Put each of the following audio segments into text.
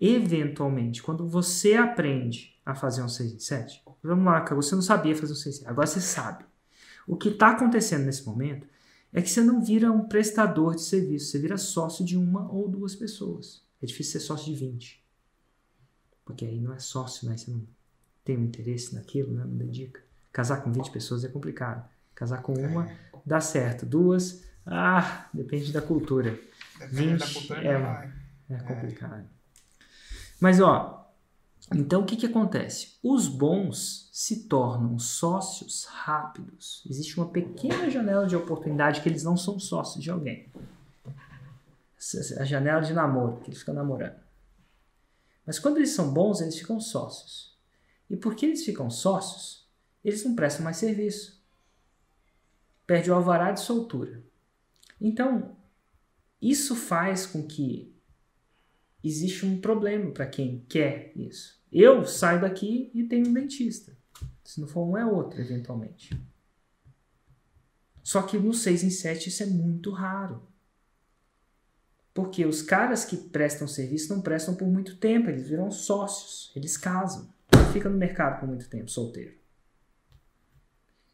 eventualmente, quando você aprende a fazer um 6 em 7, vamos lá, você não sabia fazer um 6 em 7, agora você sabe. O que está acontecendo nesse momento é que você não vira um prestador de serviço, você vira sócio de uma ou duas pessoas. É difícil ser sócio de 20. Porque aí não é sócio, né? Você não tem um interesse naquilo, né? não dedica. Casar com 20 pessoas é complicado. Casar com uma dá certo. Duas, ah, depende da cultura. Depende 20 da cultura é, é complicado. Mas ó, então o que, que acontece? Os bons se tornam sócios rápidos. Existe uma pequena janela de oportunidade que eles não são sócios de alguém. A janela de namoro, que eles ficam namorando. Mas quando eles são bons, eles ficam sócios. E porque eles ficam sócios, eles não prestam mais serviço. Perde o alvará de soltura. Então, isso faz com que existe um problema para quem quer isso. Eu saio daqui e tenho um dentista. Se não for um, é outro, eventualmente. Só que no 6 em 7 isso é muito raro. Porque os caras que prestam serviço não prestam por muito tempo, eles viram sócios, eles casam. Fica no mercado por muito tempo, solteiro.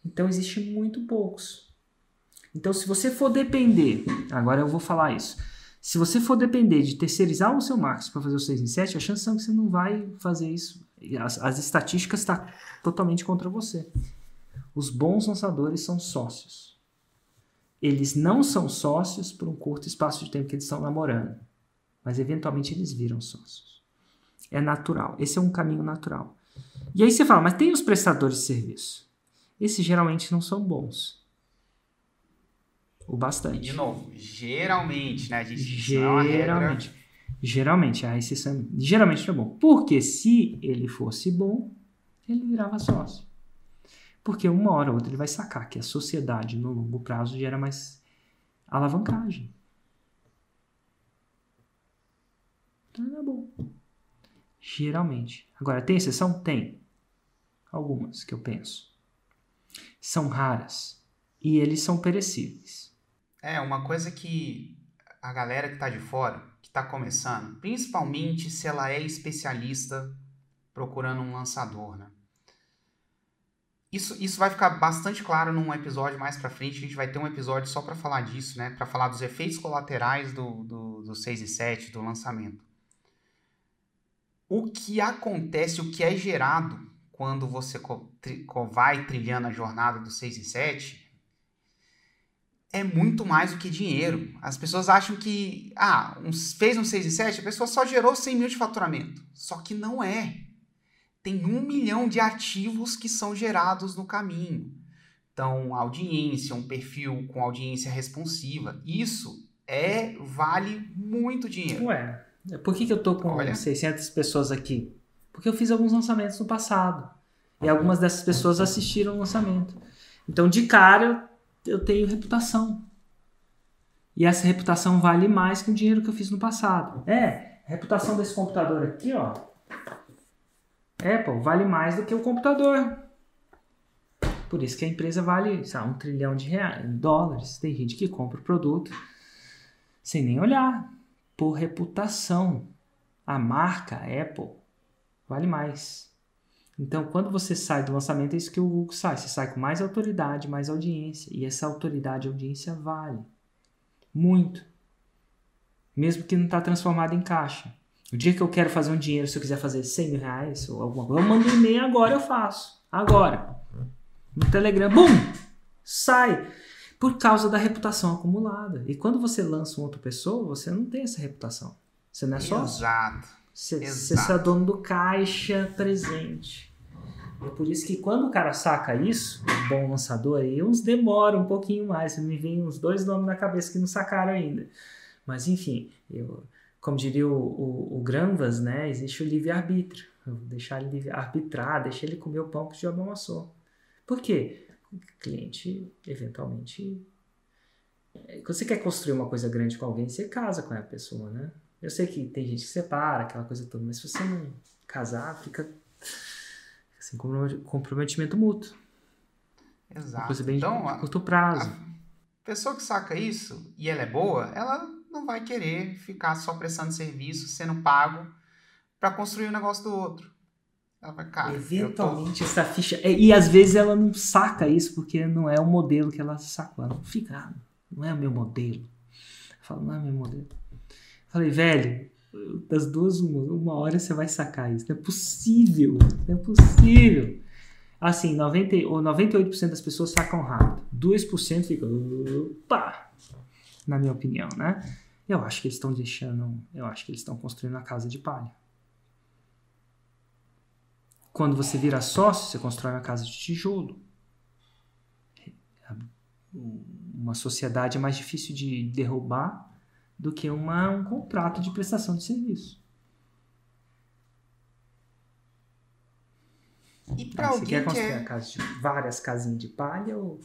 Então existe muito poucos. Então se você for depender, agora eu vou falar isso. Se você for depender de terceirizar o seu marketing para fazer o 6 em 7, a chance são que você não vai fazer isso. As, as estatísticas estão tá totalmente contra você. Os bons lançadores são sócios. Eles não são sócios por um curto espaço de tempo que eles estão namorando. Mas eventualmente eles viram sócios. É natural. Esse é um caminho natural. E aí você fala, mas tem os prestadores de serviço. Esses geralmente não são bons o bastante. De novo, geralmente, né? A gente geralmente. É geralmente, a exceção geralmente é bom. Porque se ele fosse bom, ele virava sócio. Porque uma hora ou outra ele vai sacar que a sociedade no longo prazo gera mais alavancagem. Então é bom. Geralmente. Agora, tem exceção? Tem. Algumas que eu penso. São raras. E eles são perecíveis. É, uma coisa que a galera que está de fora, que está começando, principalmente se ela é especialista procurando um lançador, né? Isso, isso vai ficar bastante claro num episódio mais para frente. A gente vai ter um episódio só para falar disso, né? Para falar dos efeitos colaterais do, do, do 6 e 7, do lançamento. O que acontece, o que é gerado quando você vai trilhando a jornada do 6 e 7 é muito mais do que dinheiro. As pessoas acham que, ah, um, fez um 6 e 7, a pessoa só gerou 100 mil de faturamento. Só que não é. Tem um milhão de ativos que são gerados no caminho. Então, audiência, um perfil com audiência responsiva, isso é vale muito dinheiro. Ué, por que, que eu tô com Olha. 600 pessoas aqui? Porque eu fiz alguns lançamentos no passado. E algumas dessas pessoas assistiram o lançamento. Então, de cara, eu tenho reputação. E essa reputação vale mais que o dinheiro que eu fiz no passado. É, a reputação desse computador aqui, ó. Apple vale mais do que o computador. Por isso que a empresa vale, sabe, um trilhão de reais, dólares. Tem gente que compra o produto sem nem olhar. Por reputação. A marca Apple vale mais. Então, quando você sai do lançamento, é isso que o Google sai. Você sai com mais autoridade, mais audiência. E essa autoridade e audiência vale. Muito. Mesmo que não está transformado em caixa. O dia que eu quero fazer um dinheiro, se eu quiser fazer 100 mil reais ou alguma coisa, eu mando um e-mail agora, eu faço. Agora. No Telegram, bum! Sai. Por causa da reputação acumulada. E quando você lança uma outra pessoa, você não tem essa reputação. Você não é só. Exato. Você, você é dono do caixa presente. É por isso que quando o cara saca isso, um bom lançador, aí uns demora um pouquinho mais. Me vem uns dois nomes na cabeça que não sacaram ainda. Mas enfim, eu, como diria o, o, o Granvas, né, existe o livre-arbítrio. Deixar ele arbitrar, deixar ele comer o pão que o diabo amassou. Por quê? O cliente, eventualmente. É, quando você quer construir uma coisa grande com alguém, você casa com a pessoa, né? Eu sei que tem gente que separa, aquela coisa toda, mas se você não casar, fica assim, comprometimento mútuo. Exato. Uma coisa bem então, de curto prazo. A pessoa que saca isso e ela é boa, ela não vai querer ficar só prestando serviço, sendo pago para construir o um negócio do outro. Ela vai, cara, Eventualmente tô... essa ficha. É, e às vezes ela não saca isso porque não é o modelo que ela sacou. Ela não fica, ah, não é o meu modelo. Eu falo, não é meu modelo. Falei, velho, das duas, uma, uma hora você vai sacar isso. Não é possível. Não é possível. Assim, 90, ou 98% das pessoas sacam rápido. 2% ficam. Opa! Na minha opinião, né? Eu acho que eles estão deixando. Eu acho que eles estão construindo a casa de palha. Quando você vira sócio, você constrói uma casa de tijolo. Uma sociedade é mais difícil de derrubar do que uma, um contrato de prestação de serviço. E para alguém você quer construir que... casa de, várias casinhas de palha ou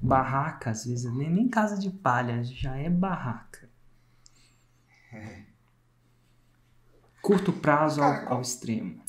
barraca, às vezes nem, nem casa de palha, já é barraca. É. Curto prazo ao, ao extremo.